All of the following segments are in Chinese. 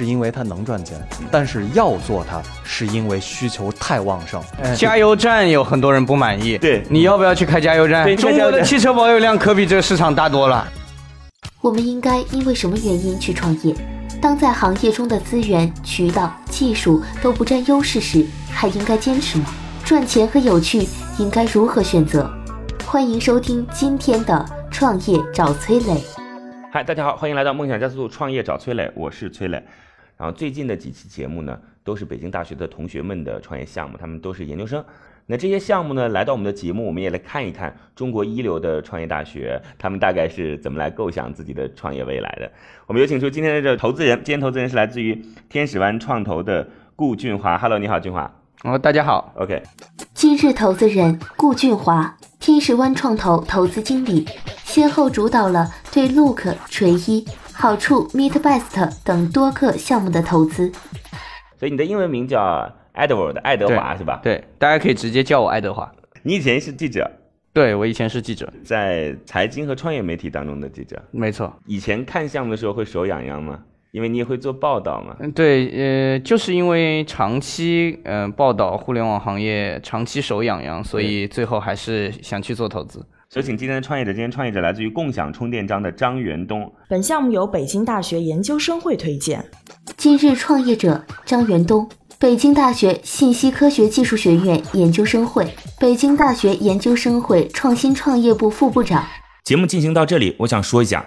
是因为它能赚钱；但是要做它，是因为需求太旺盛。加油站有很多人不满意，对，你要不要去开加油站？中国的汽车保有量可比这个市场大多了。我们应该因为什么原因去创业？当在行业中的资源、渠道、技术都不占优势时，还应该坚持吗？赚钱和有趣应该如何选择？欢迎收听今天的《创业找崔磊》。嗨，大家好，欢迎来到梦想加速度创业找崔磊，我是崔磊。然后最近的几期节目呢，都是北京大学的同学们的创业项目，他们都是研究生。那这些项目呢，来到我们的节目，我们也来看一看中国一流的创业大学，他们大概是怎么来构想自己的创业未来的。我们有请出今天的这投资人，今天投资人是来自于天使湾创投的顾俊华。Hello，你好，俊华。哦，大家好。OK。今日投资人顾俊华，天使湾创投投资经理。先后主导了对 Look、锤一、好处、Meet Best 等多个项目的投资。所以你的英文名叫 Edward，爱德华是吧？对，大家可以直接叫我爱德华。你以前是记者？对，我以前是记者，在财经和创业媒体当中的记者。没错。以前看项目的时候会手痒痒吗？因为你也会做报道嘛。嗯，对，呃，就是因为长期嗯报道互联网行业，长期手痒痒，所以最后还是想去做投资。有请今天的创业者，今天创业者来自于共享充电桩的张元东。本项目由北京大学研究生会推荐。今日创业者张元东，北京大学信息科学技术学院研究生会、北京大学研究生会创新创业部副部长。节目进行到这里，我想说一下。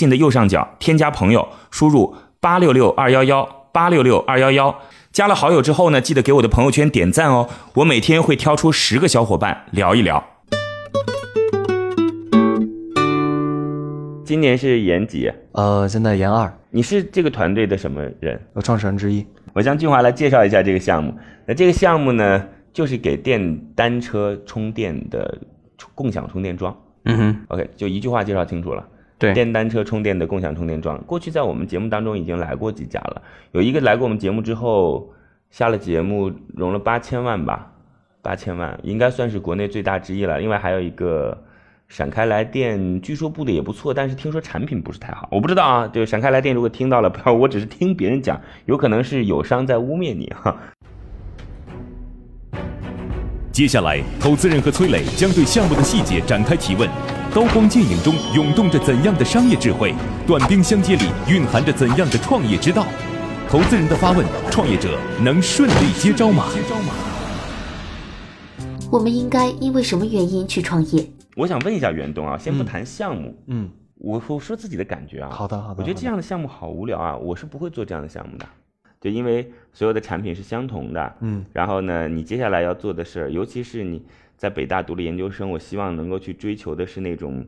信。的右上角添加朋友，输入八六六二幺幺八六六二幺幺，加了好友之后呢，记得给我的朋友圈点赞哦。我每天会挑出十个小伙伴聊一聊。今年是研几？呃，现在研二。你是这个团队的什么人？呃，创始人之一。我向俊华来介绍一下这个项目。那这个项目呢，就是给电单车充电的共享充电桩。嗯哼，OK，就一句话介绍清楚了。对，电单车充电的共享充电桩，过去在我们节目当中已经来过几家了。有一个来过我们节目之后，下了节目融了八千万吧，八千万应该算是国内最大之一了。另外还有一个闪开来电，据说布的也不错，但是听说产品不是太好，我不知道啊。对闪开来电，如果听到了，不要，我只是听别人讲，有可能是友商在污蔑你哈。接下来，投资人和崔磊将对项目的细节展开提问。刀光剑影中涌动着怎样的商业智慧？短兵相接里蕴含着怎样的创业之道？投资人的发问，创业者能顺利接招吗？我们应该因为什么原因去创业？我想问一下袁东啊，先不谈项目，嗯，我我说自己的感觉啊。好的好的。我觉得这样的项目好无聊啊，我是不会做这样的项目的，就因为所有的产品是相同的，嗯，然后呢，你接下来要做的事儿，尤其是你。在北大读了研究生，我希望能够去追求的是那种，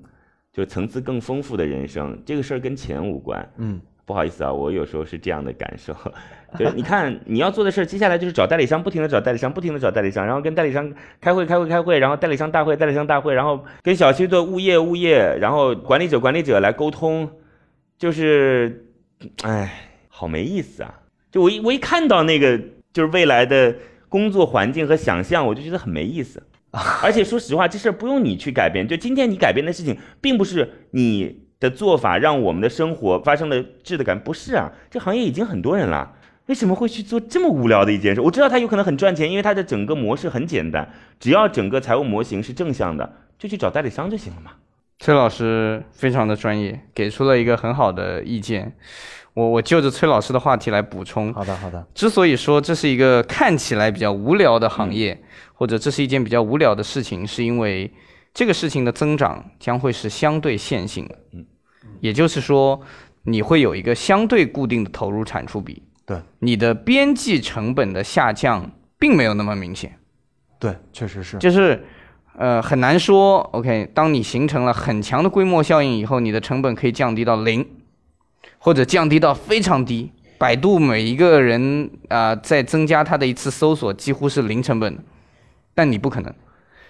就是层次更丰富的人生。这个事儿跟钱无关。嗯，不好意思啊，我有时候是这样的感受。就是你看，你要做的事儿，接下来就是找代理商，不停的找代理商，不停的找代理商，然后跟代理商开会，开会，开会，然后代理商大会，代理商大会，然后跟小区的物业，物业，然后管理者，管理者来沟通，就是，哎，好没意思啊！就我一我一看到那个就是未来的工作环境和想象，我就觉得很没意思。而且说实话，这事儿不用你去改变。就今天你改变的事情，并不是你的做法让我们的生活发生了质的改变，不是啊。这行业已经很多人了，为什么会去做这么无聊的一件事？我知道它有可能很赚钱，因为它的整个模式很简单，只要整个财务模型是正向的，就去找代理商就行了嘛。崔老师非常的专业，给出了一个很好的意见。我我就着崔老师的话题来补充。好的，好的。之所以说这是一个看起来比较无聊的行业，或者这是一件比较无聊的事情，是因为这个事情的增长将会是相对线性的。嗯，也就是说，你会有一个相对固定的投入产出比。对，你的边际成本的下降并没有那么明显。对，确实是。就是，呃，很难说。OK，当你形成了很强的规模效应以后，你的成本可以降低到零，或者降低到非常低。百度每一个人啊、在增加他的一次搜索几乎是零成本的，但你不可能。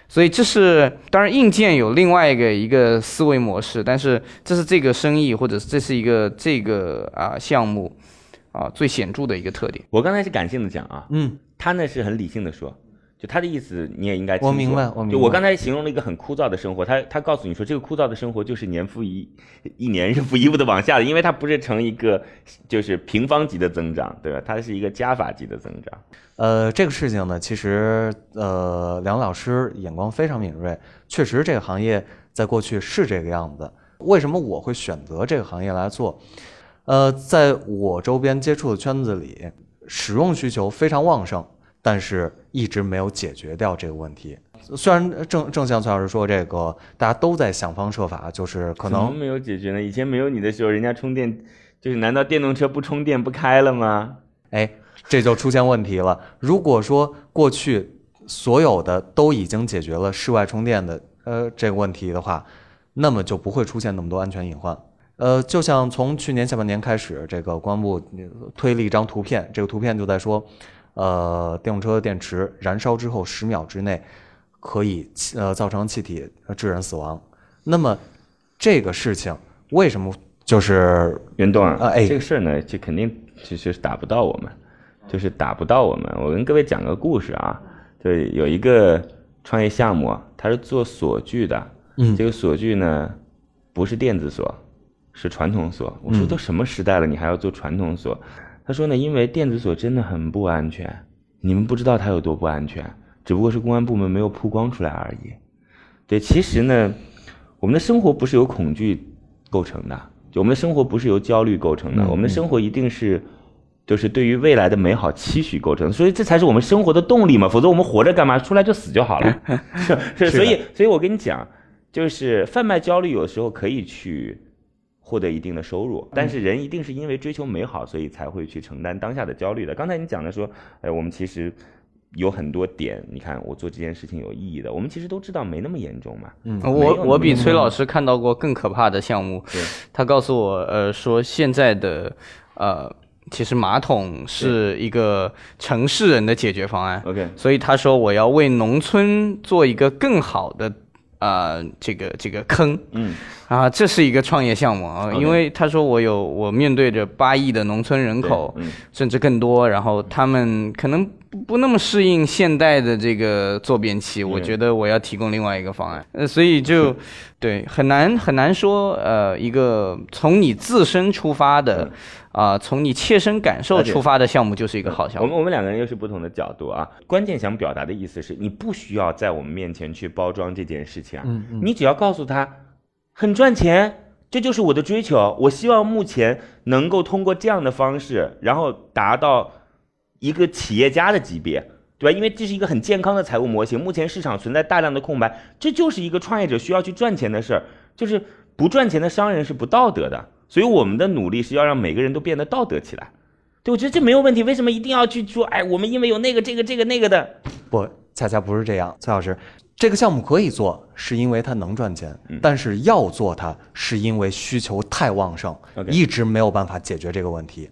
所以这是当然，硬件有另外一个一个思维模式，但是这是这个生意或者这是一个这个啊、项目啊、最显著的一个特点。我刚才是感性的讲啊，嗯，他呢是很理性的说，就他的意思你也应该清楚。我明白我明白就我刚才形容了一个很枯燥的生活，他他告诉你说，这个枯燥的生活就是年复一一年 日复一日的往下的，因为它不是成一个就是平方级的增长，对吧？它是一个加法级的增长。呃，这个事情呢，其实呃，梁老师眼光非常敏锐，确实这个行业在过去是这个样子。为什么我会选择这个行业来做？呃，在我周边接触的圈子里，使用需求非常旺盛，但是一直没有解决掉这个问题。虽然正正像崔老师说，这个大家都在想方设法，就是可能没有解决呢？以前没有你的时候，人家充电就是难道电动车不充电不开了吗？哎，这就出现问题了。如果说过去所有的都已经解决了室外充电的呃这个问题的话，那么就不会出现那么多安全隐患。呃，就像从去年下半年开始，这个公安部呃推了一张图片，这个图片就在说，呃，电动车电池燃烧之后十秒之内可以呃造成气体呃致人死亡。那么这个事情为什么就是袁东啊，啊哎这个事儿呢，就肯定就是打不到我们，就是打不到我们。我跟各位讲个故事啊，就有一个创业项目啊，它是做锁具的，嗯这个锁具呢不是电子锁，是传统锁。我说嗯都什么时代了，你还要做传统锁？他说呢，因为电子锁真的很不安全，你们不知道它有多不安全，只不过是公安部门没有曝光出来而已。对，其实呢，我们的生活不是由恐惧构成的，就我们的生活不是由焦虑构成的，嗯我们的生活一定是。就是对于未来的美好期许构成，所以这才是我们生活的动力嘛。否则我们活着干嘛？出来就死就好了。是是，所以所以我跟你讲，就是贩卖焦虑有时候可以去获得一定的收入，但是人一定是因为追求美好，所以才会去承担当下的焦虑的。刚才你讲的说，哎，我们其实有很多点，你看我做这件事情有意义的，我们其实都知道没那么严重嘛。嗯我我比崔老师看到过更可怕的项目对，他告诉我，呃，说现在的呃，其实马桶是一个城市人的解决方案，OK，所以他说我要为农村做一个更好的啊、呃这个这个坑。嗯。啊，这是一个创业项目啊，因为他说我有我面对着八亿的农村人口，嗯。甚至更多，然后他们可能不不那么适应现代的这个坐便器，我嗯觉得我要提供另外一个方案，呃，所以就对很难很难说，呃，一个从你自身出发的，啊、从你切身感受出发的项目就是一个好项目。我们我们两个人又是不同的角度啊。关键想表达的意思是你不需要在我们面前去包装这件事情啊，嗯嗯你只要告诉他很赚钱，这就是我的追求。我希望目前能够通过这样的方式，然后达到一个企业家的级别。对吧？因为这是一个很健康的财务模型，目前市场存在大量的空白，这就是一个创业者需要去赚钱的事儿。就是不赚钱的商人是不道德的，所以我们的努力是要让每个人都变得道德起来。对，我觉得这没有问题。为什么一定要去说？哎，我们因为有那个、这个、这个、那个的？不，恰恰不是这样，崔老师，这个项目可以做，是因为它能赚钱，嗯但是要做它，是因为需求太旺盛一直没有办法解决这个问题。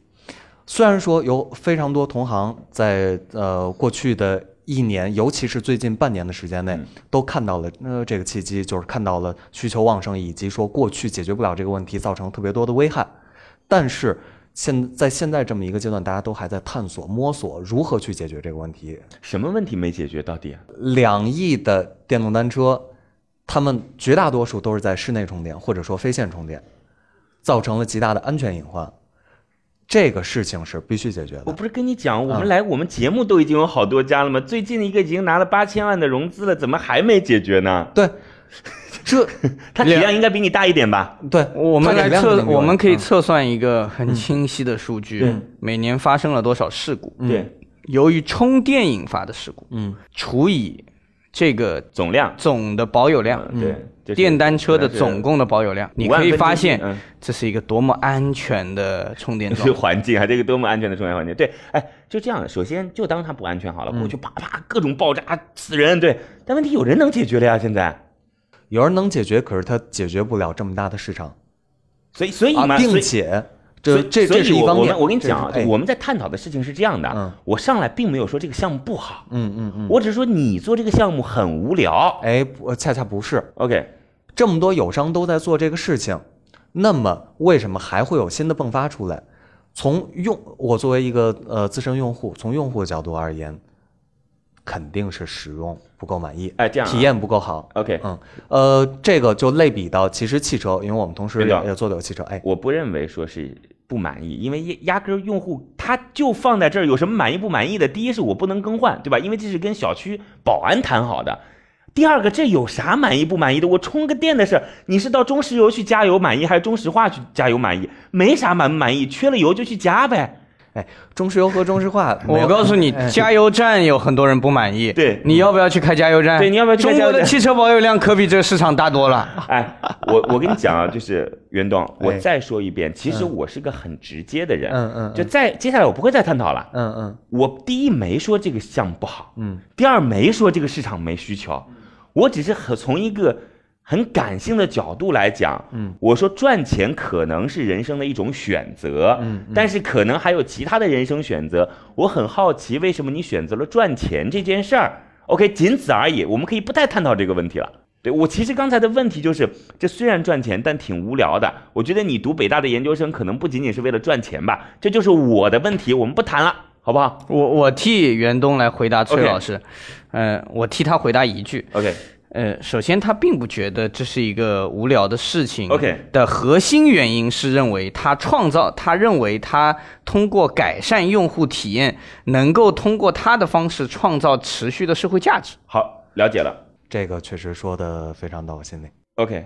虽然说有非常多同行在呃过去的一年，尤其是最近半年的时间内，嗯都看到了呃这个契机，就是看到了需求旺盛，以及说过去解决不了这个问题，造成特别多的危害。但是现在现在这么一个阶段，大家都还在探索摸索如何去解决这个问题。什么问题没解决到底？两亿的电动单车，他们绝大多数都是在室内充电或者说非线充电，造成了极大的安全隐患。这个事情是必须解决的。我不是跟你讲，我们嗯来我们节目都已经有好多家了吗？最近的一个已经拿了八千万的融资了，怎么还没解决呢？对，这 他体量应该比你大一点吧？对我们来测，我们可以嗯测算一个很清晰的数据，对每年发生了多少事故？对，由于充电引发的事故，嗯，除以这个总量，总的保有量，嗯对，就是电单车的总共的保有量，你可以发现嗯这是一个多么安全的充电是桩。环境还是一个多么安全的充电环境。对，哎，就这样，首先就当它不安全好了，过去啪啪各种爆炸死人，对。但问题有人能解决了呀，现在，有人能解决，可是他解决不了这么大的市场所以所以并且这这这是一方面。我跟你讲我们在探讨的事情是这样的，嗯我上来并没有说这个项目不好，嗯嗯嗯，我只是说你做这个项目很无聊。哎，不恰恰不是，OK，这么多友商都在做这个事情，那么为什么还会有新的迸发出来？从用我作为一个呃资深用户，从用户的角度而言，肯定是使用不够满意，哎这样啊体验不够好。OK，嗯，呃，这个就类比到其实汽车，因为我们同时也也做的有汽车，哎，我不认为说是不满意，因为压根用户他就放在这儿，有什么满意不满意的？第一是我不能更换，对吧？因为这是跟小区保安谈好的。第二个，这有啥满意不满意的？我充个电的事，你是到中石油去加油满意，还是中石化去加油满意？没啥满不满意，缺了油就去加呗。哎，中石油和中石化，我告诉你哎，加油站有很多人不满意。对你要不要去开加油站？对你要不要去开中加油站国的汽车保有量可比这个市场大多了。哎，我我跟你讲啊，就是袁东，我哎再说一遍，其实我是个很直接的人，嗯嗯就再接下来我不会再探讨了。嗯嗯我第一没说这个项目不好，嗯，第二没说这个市场没需求，我只是很从一个很感性的角度来讲，嗯，我说赚钱可能是人生的一种选择，嗯嗯但是可能还有其他的人生选择，我很好奇为什么你选择了赚钱这件事儿。OK，仅此而已，我们可以不再探讨这个问题了。对我其实刚才的问题就是，这虽然赚钱，但挺无聊的。我觉得你读北大的研究生可能不仅仅是为了赚钱吧，这就是我的问题，我们不谈了，好不好我我替袁东来回答崔老师，呃，我替他回答一句，？OK，呃，首先他并不觉得这是一个无聊的事情。OK 的核心原因是认为他创造，他认为他通过改善用户体验，能够通过他的方式创造持续的社会价值。好，了解了。这个确实说的非常到我心里。OK。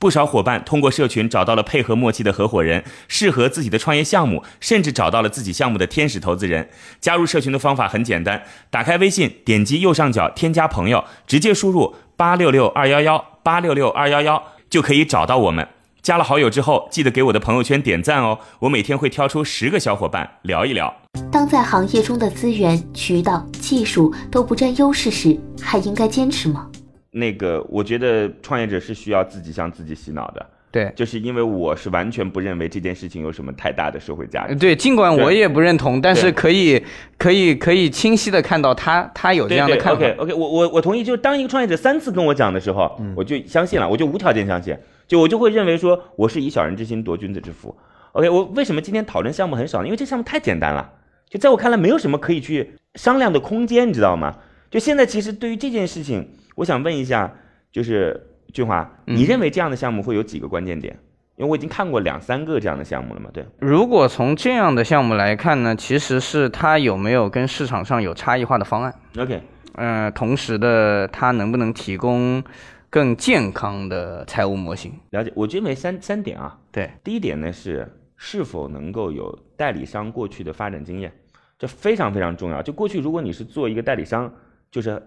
不少伙伴通过社群找到了配合默契的合伙人，适合自己的创业项目，甚至找到了自己项目的天使投资人。加入社群的方法很简单，打开微信，点击右上角添加朋友，直接输入八六六二幺幺八六六二幺幺就可以找到我们。加了好友之后，记得给我的朋友圈点赞哦，我每天会挑出十个小伙伴聊一聊。当在行业中的资源、渠道、技术都不占优势时，还应该坚持吗？那个，我觉得创业者是需要自己向自己洗脑的，对，就是因为我是完全不认为这件事情有什么太大的社会价值。对，尽管我也不认同，但是可以，可以，可以清晰的看到他，他有这样的看法。OK 我我我同意。就是当一个创业者三次跟我讲的时候，我就相信了，我就无条件相信，就我就会认为说我是以小人之心夺君子之腹。OK，我为什么今天讨论项目很少呢？因为这项目太简单了，就在我看来没有什么可以去商量的空间，你知道吗？就现在其实对于这件事情，我想问一下，就是俊华，你认为这样的项目会有几个关键点？因为我已经看过两三个这样的项目了嘛，对。如果从这样的项目来看呢，其实是它有没有跟市场上有差异化的方案，OK，呃，同时的它能不能提供更健康的财务模型？了解。我认为三三点啊，对，第一点呢是是否能够有代理商过去的发展经验，这非常非常重要。就过去如果你是做一个代理商，就是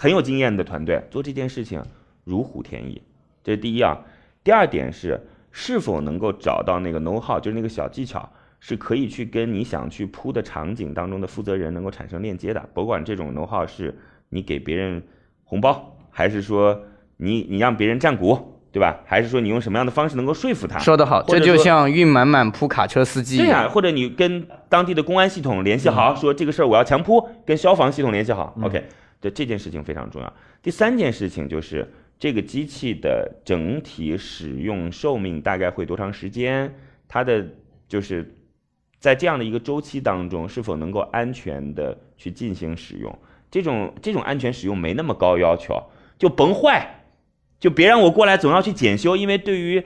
很有经验的团队做这件事情如虎添翼，这是第一啊。第二点是是否能够找到那个 know how，就是那个小技巧，是可以去跟你想去铺的场景当中的负责人能够产生链接的。甭管这种 know how 是你给别人红包，还是说你你让别人占股，对吧？还是说你用什么样的方式能够说服他？说得好，这就像运满满铺卡车司机对呀、样。或者你跟当地的公安系统联系好，说这个事儿我要强铺，跟消防系统联系好。OK，这这件事情非常重要。第三件事情就是这个机器的整体使用寿命大概会多长时间？它的就是在这样的一个周期当中，是否能够安全的去进行使用？这种这种安全使用没那么高要求，就甭坏，就别让我过来总要去检修，因为对于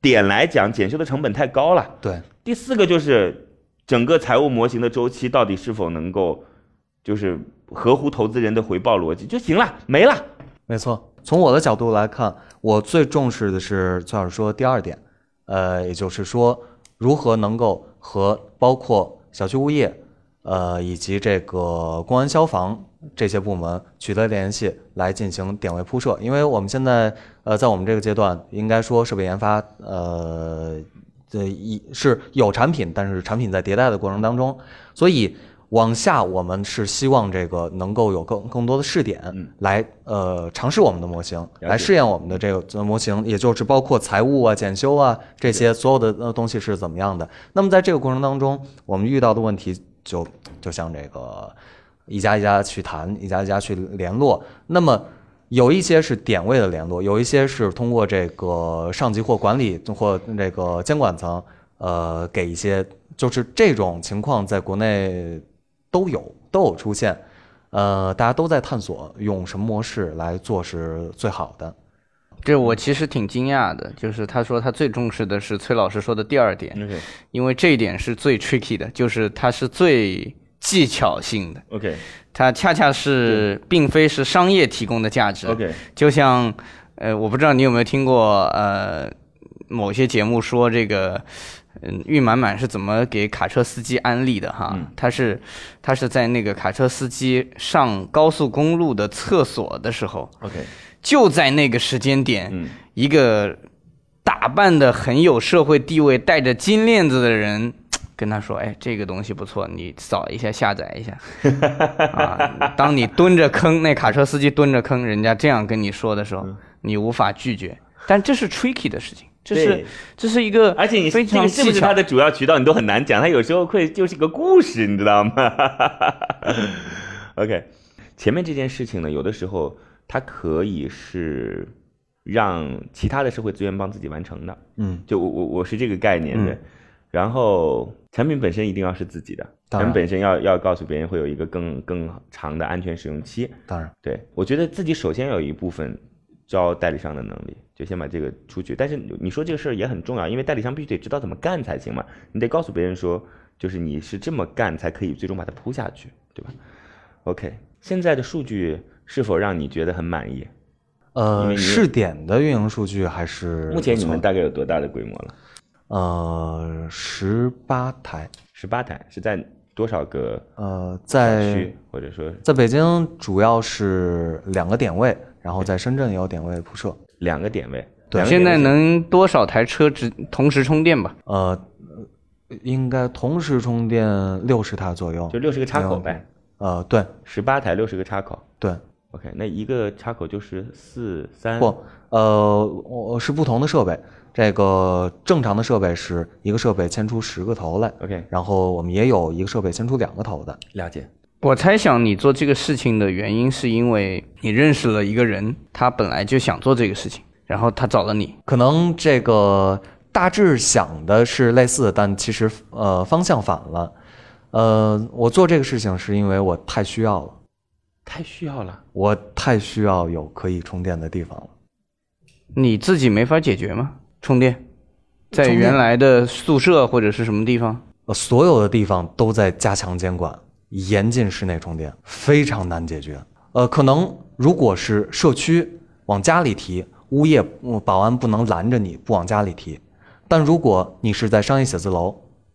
点来讲，检修的成本太高了。对，第四个就是整个财务模型的周期到底是否能够就是合乎投资人的回报逻辑就行了，没了。没错。从我的角度来看，我最重视的是崔老师说第二点，呃，也就是说如何能够和包括小区物业。呃，以及这个公安、消防这些部门取得联系来进行点位铺设，因为我们现在呃，在我们这个阶段，应该说设备研发，呃，这一是有产品，但是产品在迭代的过程当中，所以往下我们是希望这个能够有更更多的试点来呃尝试我们的模型，来试验我们的这个模型，也就是包括财务啊、检修啊这些所有的呃东西是怎么样的。那么在这个过程当中，我们遇到的问题。就就像这个一家一家去谈，一家一家去联络。那么有一些是点位的联络，有一些是通过这个上级或管理或这个监管层，呃，给一些，就是这种情况在国内都有都有出现。呃，大家都在探索用什么模式来做是最好的。这我其实挺惊讶的，就是他说他最重视的是崔老师说的第二点，因为这一点是最 tricky 的，就是它是最技巧性的。OK，它恰恰是并非是商业提供的价值。OK，就像呃，我不知道你有没有听过呃某些节目说这个，嗯，玉满满是怎么给卡车司机安利的哈？他是他是在那个卡车司机上高速公路的厕所的时候，OK。就在那个时间点，一个打扮的很有社会地位、戴着金链子的人 跟他说：“哎，这个东西不错，你扫一下，下载一下。”啊，当你蹲着坑，那卡车司机蹲着坑，人家这样跟你说的时候，你无法拒绝。但这是 tricky 的事情，这是这是一个，而且你非常是不是他的主要渠道，你都很难讲。他有时候会就是个故事，你知道吗？OK，前面这件事情呢，有的时候。它可以是让其他的社会资源帮自己完成的，嗯，就我我我是这个概念的。然后产品本身一定要是自己的，产品本身要要告诉别人会有一个更更长的安全使用期。当然，对我觉得自己首先有一部分招代理商的能力，就先把这个出去。但是你说这个事儿也很重要，因为代理商必须得知道怎么干才行嘛。你得告诉别人说，就是你是这么干才可以最终把它铺下去，对吧？OK，现在的数据。是否让你觉得很满意？呃，试点的运营数据还是目前你们大概有多大的规模了？呃，十八台，十八台是在多少个呃在或者说在北京主要是两个点位，然后在深圳也有点位铺设，两个点位。对，现在能多少台车直同时充电吧？呃，应该同时充电六十台左右，就六十个插口呗。呃，对，十八台六十个插口，对。OK，那一个插口就是四三不，呃，我是不同的设备。这个正常的设备是一个设备牵出十个头来，OK，然后我们也有一个设备牵出两个头的。了解。我猜想你做这个事情的原因是因为你认识了一个人，他本来就想做这个事情，然后他找了你。可能这个大致想的是类似，但其实呃方向反了。呃，我做这个事情是因为我太需要了。太需要了，我太需要有可以充电的地方了。你自己没法解决吗？充电，在原来的宿舍或者是什么地方？呃，所有的地方都在加强监管，严禁室内充电，非常难解决。呃，可能如果是社区往家里提，物业保安不能拦着你不往家里提。但如果你是在商业写字楼，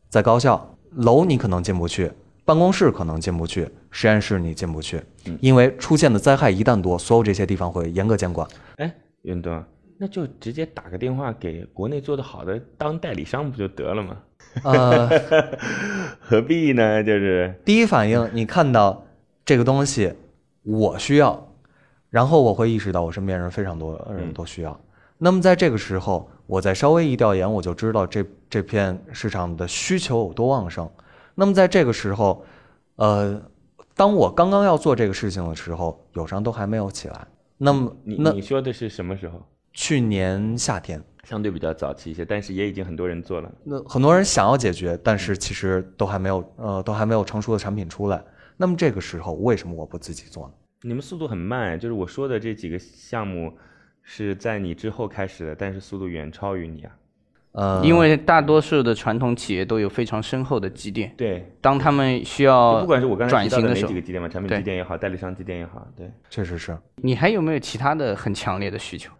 在高校楼，你可能进不去。办公室可能进不去，实验室你进不去，因为出现的灾害一旦多，所有这些地方会严格监管。哎，云东，那就直接打个电话给国内做的好的当代理商不就得了吗？呃，何必呢？就是第一反应，你看到这个东西，我需要，然后我会意识到我身边人非常多人都需要。那么在这个时候，我再稍微一调研，我就知道这这片市场的需求有多旺盛。那么在这个时候，呃，当我刚刚要做这个事情的时候，友商都还没有起来。那么，你你说的是什么时候？去年夏天。相对比较早期一些，但是也已经很多人做了。那很多人想要解决，但是其实都还没有呃都还没有成熟的产品出来。那么这个时候为什么我不自己做呢？你们速度很慢，就是我说的这几个项目是在你之后开始的，但是速度远超于你啊。呃，因为大多数的传统企业都有非常深厚的积淀，对，当他们需要不管是我刚才提到的转型的时候哪几个，节点嘛，产品积淀也好，代理商积淀也好，对。确实是，你还有没有其他的很强烈的需求？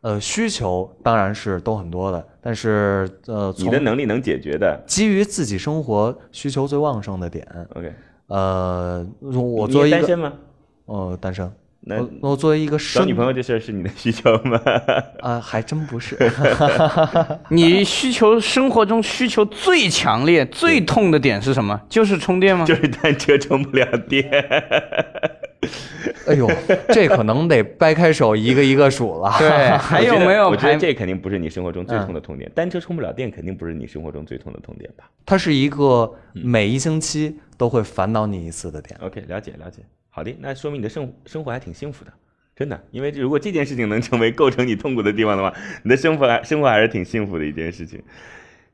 呃，需求当然是都很多的，但是呃，你的能力能解决的基于自己生活需求最旺盛的点，，OK。呃，我你作为一个也单身吗？呃单身，那我我作为一个找生女朋友这事儿是你的需求吗？啊、还真不是，你需求生活中需求最强烈、最痛的点是什么？就是充电吗？就是单车充不了电。哎呦，这可能得掰开手一个一个数了。对，还有没有我觉得？这肯定不是你生活中最嗯痛的痛点，单车充不了电肯定不是你生活中最痛的痛点吧它是一个每一星期都会烦恼你一次的点。？OK，了解了解。好的，那说明你的生生活还挺幸福的，真的。因为如果这件事情能成为构成你痛苦的地方的话，你的生活还生活还是挺幸福的一件事情。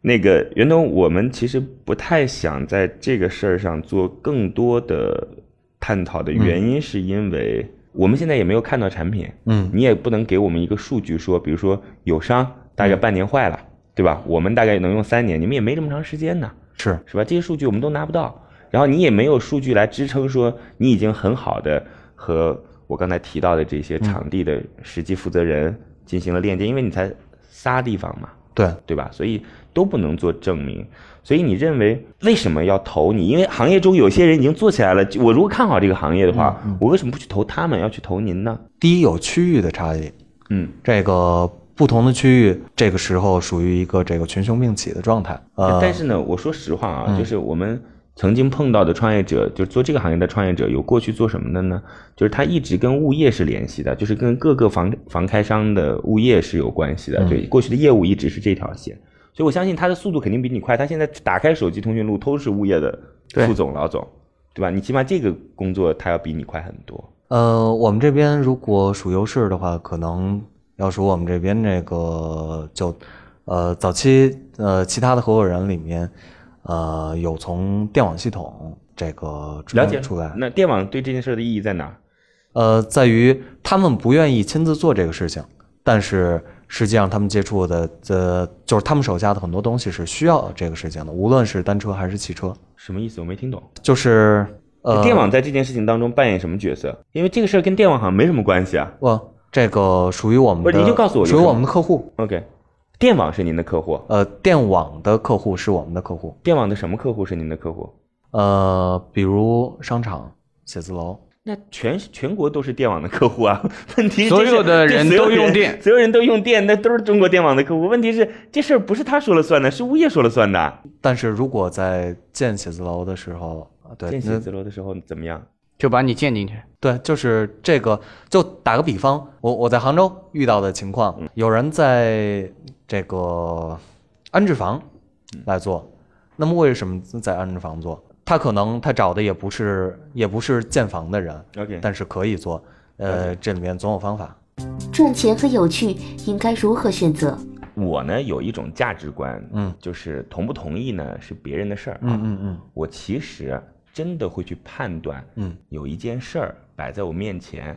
那个袁东，我们其实不太想在这个事儿上做更多的探讨的原因，是因为我们现在也没有看到产品，嗯。你也不能给我们一个数据说，比如说友商大概半年坏了，对吧？我们大概能用三年，你们也没这么长时间呢，是，是吧？这些数据我们都拿不到，然后你也没有数据来支撑说你已经很好的和我刚才提到的这些场地的实际负责人进行了链接，因为你才仨地方嘛，对，对吧？所以都不能做证明。所以你认为为什么要投你？因为行业中有些人已经做起来了。我如果看好这个行业的话，我为什么不去投他们，要去投您呢？第一有区域的差异，嗯，这个不同的区域，这个时候属于一个这个群雄并起的状态。呃，但是呢，我说实话啊，嗯就是我们曾经碰到的创业者，就是做这个行业的创业者，有过去做什么的呢？就是他一直跟物业是联系的，就是跟各个房房开商的物业是有关系的。嗯对，过去的业务一直是这条线，所以我相信他的速度肯定比你快。他现在打开手机通讯录都是物业的副总、老总，对吧？你起码这个工作他要比你快很多。呃，我们这边如果数优势的话，可能要数我们这边这个就，呃，早期呃其他的合伙人里面，呃，有从电网系统这个出了解出来，那电网对这件事的意义在哪？呃，在于他们不愿意亲自做这个事情，但是实际上他们接触的呃，就是他们手下的很多东西是需要这个事情的，无论是单车还是汽车，什么意思？我没听懂。就是呃，电网在这件事情当中扮演什么角色？因为这个事儿跟电网好像没什么关系啊。不，这个属于我们的，不是你就告诉我属于我们的客户，OK，电网是您的客户，呃，电网的客户是我们的客户，电网的什么客户是您的客户？呃，比如商场、写字楼，那全全国都是电网的客户啊。问题是所有的人都用电所有人都用电，那都是中国电网的客户。问题是这事儿不是他说了算的，是物业说了算的。但是如果在建写字楼的时候，啊对，建写字楼的时候怎么样？就把你建进去。对，就是这个，就打个比方，我我在杭州遇到的情况，嗯有人在这个安置房嗯来做，那么为什么在安置房做？他可能他找的也不是也不是建房的人，OK，但是可以做，呃，这里面总有方法。赚钱和有趣应该如何选择？我呢有一种价值观，嗯，就是同不同意呢是别人的事儿啊。嗯嗯嗯我其实真的会去判断，嗯，有一件事儿摆在我面前，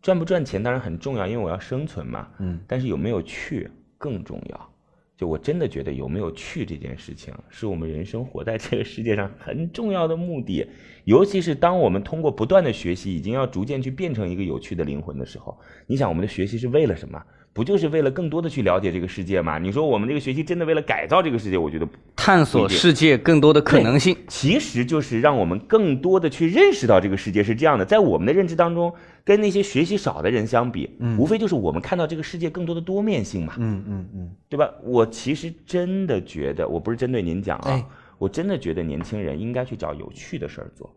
赚不赚钱当然很重要，因为我要生存嘛，嗯，但是有没有趣更重要。就我真的觉得有没有趣这件事情，是我们人生活在这个世界上很重要的目的。尤其是当我们通过不断的学习，已经要逐渐去变成一个有趣的灵魂的时候，你想我们的学习是为了什么？不就是为了更多的去了解这个世界吗？你说我们这个学习真的为了改造这个世界？我觉得探索世界更多的可能性。其实就是让我们更多的去认识到这个世界是这样的。在我们的认知当中，跟那些学习少的人相比，无非就是我们看到这个世界更多的多面性嘛，嗯嗯嗯，对吧？我其实真的觉得，我不是针对您讲啊，哎我真的觉得年轻人应该去找有趣的事儿做。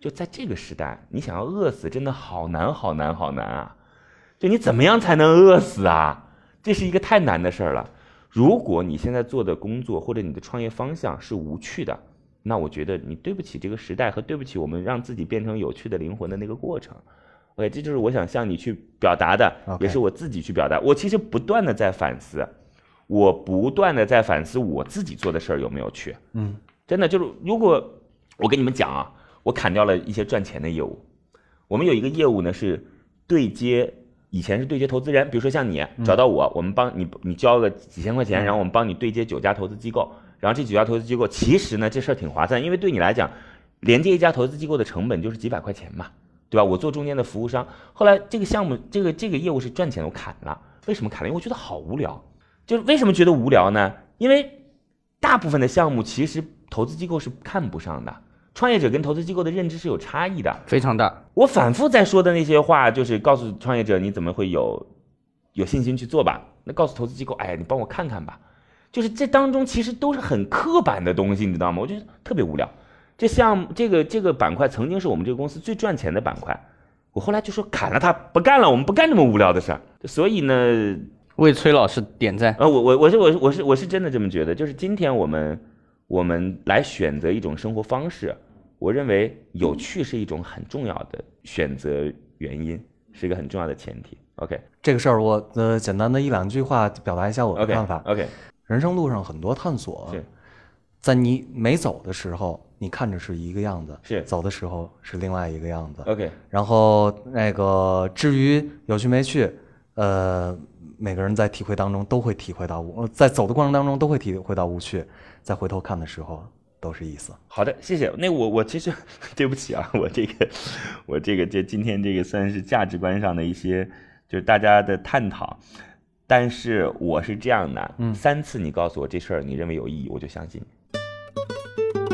就在这个时代，你想要饿死，真的好难好难好难啊！就你怎么样才能饿死啊？这是一个太难的事儿了。如果你现在做的工作或者你的创业方向是无趣的，那我觉得你对不起这个时代和对不起我们让自己变成有趣的灵魂的那个过程。OK，这就是我想向你去表达的也是我自己去表达。我其实不断的在反思，我不断的在反思我自己做的事儿有没有趣。嗯，真的就是，如果我跟你们讲啊，我砍掉了一些赚钱的业务，我们有一个业务呢是对接，以前是对接投资人，比如说像你找到我，我们帮你你交个几千块钱，然后我们帮你对接九家投资机构，然后这九家投资机构其实呢这事儿挺划算，因为对你来讲，连接一家投资机构的成本就是几百块钱嘛，对吧？我做中间的服务商，后来这个项目这个这个业务是赚钱的，我砍了，为什么砍了？因为我觉得好无聊。就是为什么觉得无聊呢？因为大部分的项目其实投资机构是看不上的，创业者跟投资机构的认知是有差异的。非常大。我反复在说的那些话，就是告诉创业者你怎么会有有信心去做吧？那告诉投资机构，哎，你帮我看看吧。就是这当中其实都是很刻板的东西，你知道吗？我觉得特别无聊。这项目这个这个板块曾经是我们这个公司最赚钱的板块，我后来就说砍了它，不干了，我们不干这么无聊的事儿。所以呢，为崔老师点赞。呃，我我我是我是我是我是真的这么觉得，就是今天我们我们来选择一种生活方式，我认为有趣是一种很重要的选择原因，是一个很重要的前提。OK 这个事儿我呃简单的一两句话表达一下我的看法。OK 人生路上很多探索，在你没走的时候，你看着是一个样子，是走的时候是另外一个样子。OK 然后那个至于有趣没趣，呃，每个人在体会当中都会体会到无，呃在走的过程当中都会体会到无趣，在回头看的时候都是意思。好的，谢谢。那我我其实对不起啊，我这个我这个这今天这个算是价值观上的一些就是大家的探讨，但是我是这样的，嗯三次你告诉我这事儿你认为有意义，我就相信你。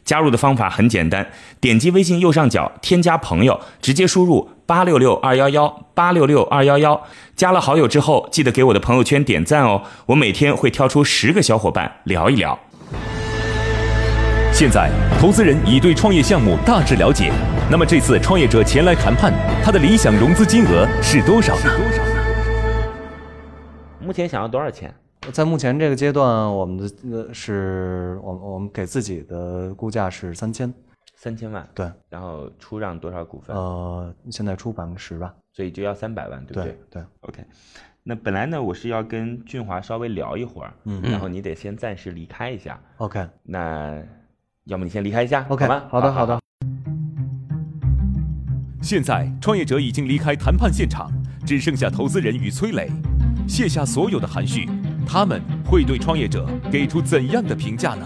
加入的方法很简单，点击微信右上角添加朋友，直接输入八六六二幺幺八六六二幺幺。加了好友之后，记得给我的朋友圈点赞哦，我每天会挑出十个小伙伴聊一聊。现在，投资人已对创业项目大致了解。那么这次创业者前来谈判，他的理想融资金额是多少呢？目前想要多少钱？在目前这个阶段，我们的呃是我我们给自己的估价是三千，三千万，对，然后出让多少股份？呃，现在出百分之十吧，所以就要三百万，对不对？对，OK，那本来呢，我是要跟俊华稍微聊一会儿，嗯。然后你得先暂时离开一下。，OK。那要么你先离开一下 OK，吗？好的好的，现在，创业者已经离开谈判现场，只剩下投资人与崔磊，卸下所有的含蓄，他们会对创业者给出怎样的评价呢？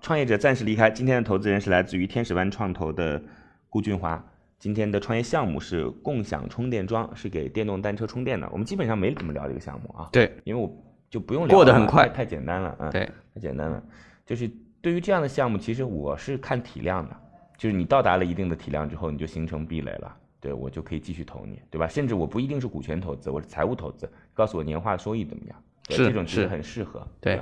创业者暂时离开。今天的投资人是来自于天使湾创投的顾俊华。今天的创业项目是共享充电桩，是给电动单车充电的。我们基本上没怎么聊这个项目啊，对，因为我就不用聊了过得很快太太简单了啊。对，太简单了。就是对于这样的项目，其实我是看体量的，就是你到达了一定的体量之后，你就形成壁垒了。对我就可以继续投你，对吧？甚至我不一定是股权投资，我是财务投资，告诉我年化收益怎么样？对是这种其实是很适合，对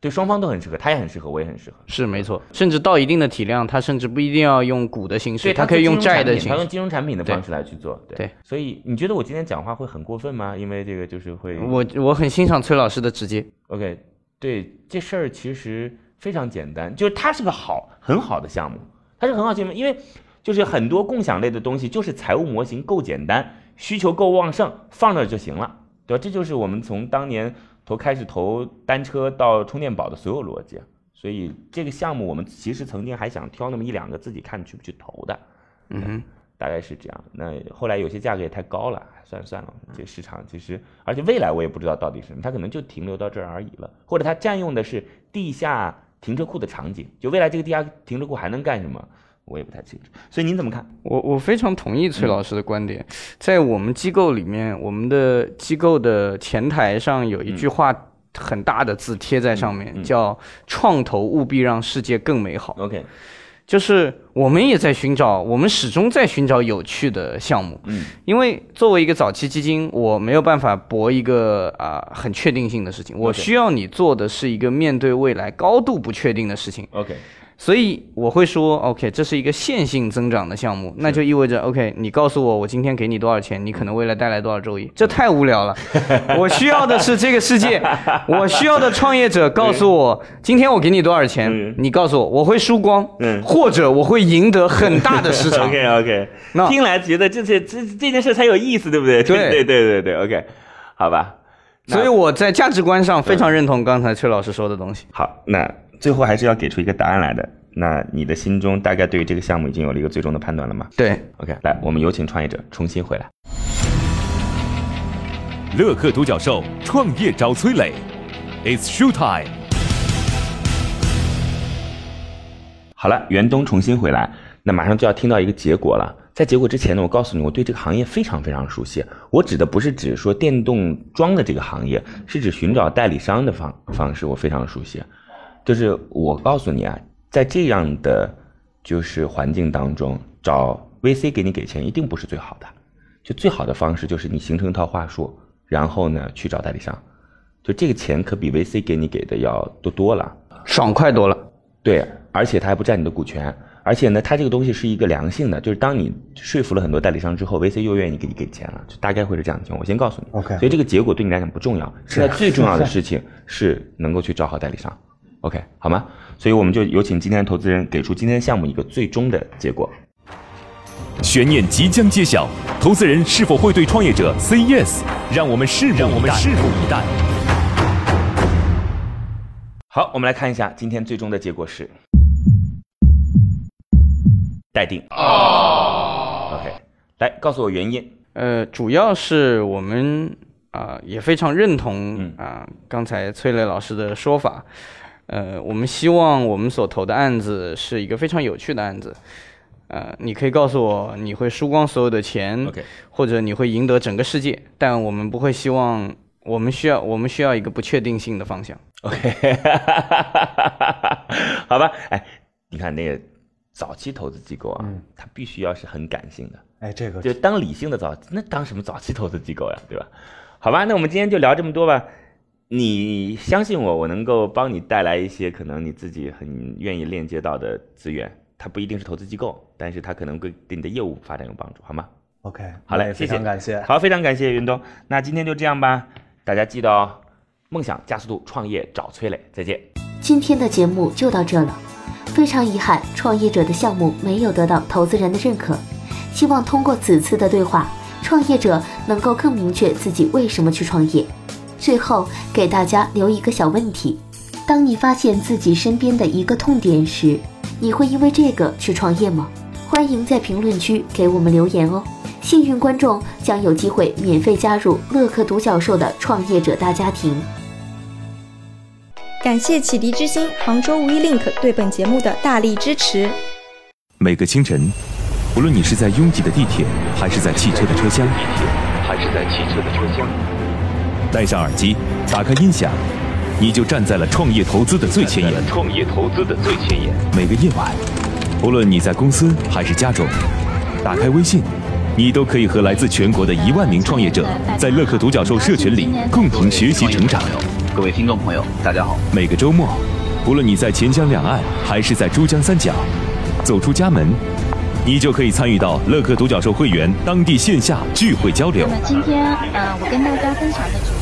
对双方都很适合，他也很适合，我也很适合。是没错。甚至到一定的体量，他甚至不一定要用股的形式，对，它可以用债的形式。他用金融产品的方式来去做。对，对所以你觉得我今天讲话会很过分吗？因为这个就是会我我很欣赏崔老师的直接，OK，对这事儿其实非常简单，就是它是个好很好的项目，它是很好的项目，因为就是很多共享类的东西，就是财务模型够简单，需求够旺盛，放那儿就行了，对吧？这就是我们从当年投开始投单车到充电宝的所有逻辑。所以这个项目我们其实曾经还想挑那么一两个自己看去不去投的，嗯哼，大概是这样。那后来有些价格也太高了，算了算了，这个市场其实，而且未来我也不知道到底是什么，它可能就停留到这儿而已了，或者它占用的是地下停车库的场景，就未来这个地下停车库还能干什么，我也不太清楚。所以您怎么看？我我非常同意崔老师的观点，在我们机构里面，我们的机构的前台上有一句话很大的字贴在上面，叫“创投务必让世界更美好”。OK，就是我们也在寻找，我们始终在寻找有趣的项目。嗯，因为作为一个早期基金，我没有办法博一个啊、很确定性的事情，我需要你做的是一个面对未来高度不确定的事情。OK，所以我会说，OK，这是一个线性增长的项目，那就意味着，OK，你告诉我我今天给你多少钱，你可能未来带来多少收益，这太无聊了。我需要的是这个世界，我需要的创业者 告诉我，今天我给你多少钱嗯，你告诉我我会输光，嗯或者我会赢得很大的市场。OK OK，那听来觉得这这这这件事才有意思，对不对？对对对对对，OK，好吧。所以我在价值观上非常认同刚才崔老师说的东西。好，那最后还是要给出一个答案来的。那你的心中大概对于这个项目已经有了一个最终的判断了吗对，？OK，来，我们有请创业者重新回来。乐客独角兽创业找崔磊，It's show time。好了，袁东重新回来，那马上就要听到一个结果了。在结果之前呢，我告诉你，我对这个行业非常非常熟悉。我指的不是指说电动装的这个行业，是指寻找代理商的方方式，我非常熟悉。就是我告诉你啊，在这样的就是环境当中，找 VC 给你给钱一定不是最好的。就最好的方式就是你形成一套话术，然后呢去找代理商。就这个钱可比 VC 给你给的要多多了。爽快多了。对，而且他还不占你的股权，而且呢，它这个东西是一个良性的，就是当你说服了很多代理商之后，VC 又愿意给你给钱了，就大概会是这样的情况。我先告诉你 OK 所以这个结果对你来讲不重要，现在最重要的事情是能够去找好代理商，OK 好吗？所以我们就有请今天的投资人给出今天项目一个最终的结果。悬念即将揭晓，投资人是否会对创业者 say yes？让我们拭目以待。让我们拭目以待。好，我们来看一下今天最终的结果是待定。OK，来告诉我原因。呃，主要是我们啊、也非常认同嗯啊、刚才崔磊老师的说法。呃，我们希望我们所投的案子是一个非常有趣的案子。呃，你可以告诉我你会输光所有的钱 OK 或者你会赢得整个世界，但我们不会希望，我们需要我们需要一个不确定性的方向。OK，好吧，哎，你看那个早期投资机构啊，它必须要是很感性的，哎，这个就当理性的早，那当什么早期投资机构呀，对吧？好吧，那我们今天就聊这么多吧。你相信我，我能够帮你带来一些可能你自己很愿意链接到的资源，它不一定是投资机构，但是它可能会对你的业务发展有帮助，好吗？OK，好嘞，谢谢，常感谢。好，非常感谢云东。那今天就这样吧，大家记得哦，梦想加速度，创业找崔磊，再见。今天的节目就到这了，非常遗憾，创业者的项目没有得到投资人的认可。希望通过此次的对话，创业者能够更明确自己为什么去创业。最后给大家留一个小问题：当你发现自己身边的一个痛点时，你会因为这个去创业吗？欢迎在评论区给我们留言哦。幸运观众将有机会免费加入乐客独角兽的创业者大家庭。感谢启迪之星、杭州无一 link 对本节目的大力支持。每个清晨，无论你是在拥挤的地铁，还是在汽车的车厢，还是在汽车的车厢。戴上耳机，打开音响，你就站在了创业投资的最前沿。创业投资的最前沿。每个夜晚，无论你在公司还是家中，打开微信，你都可以和来自全国的一万名创业者，在乐客独角兽社群里共同学习成长。各位听众朋友，大家好。每个周末，无论你在钱江两岸还是在珠江三角，走出家门，你就可以参与到乐客独角兽会员当地线下聚会交流那。么今天，呃，我跟大家分享的主题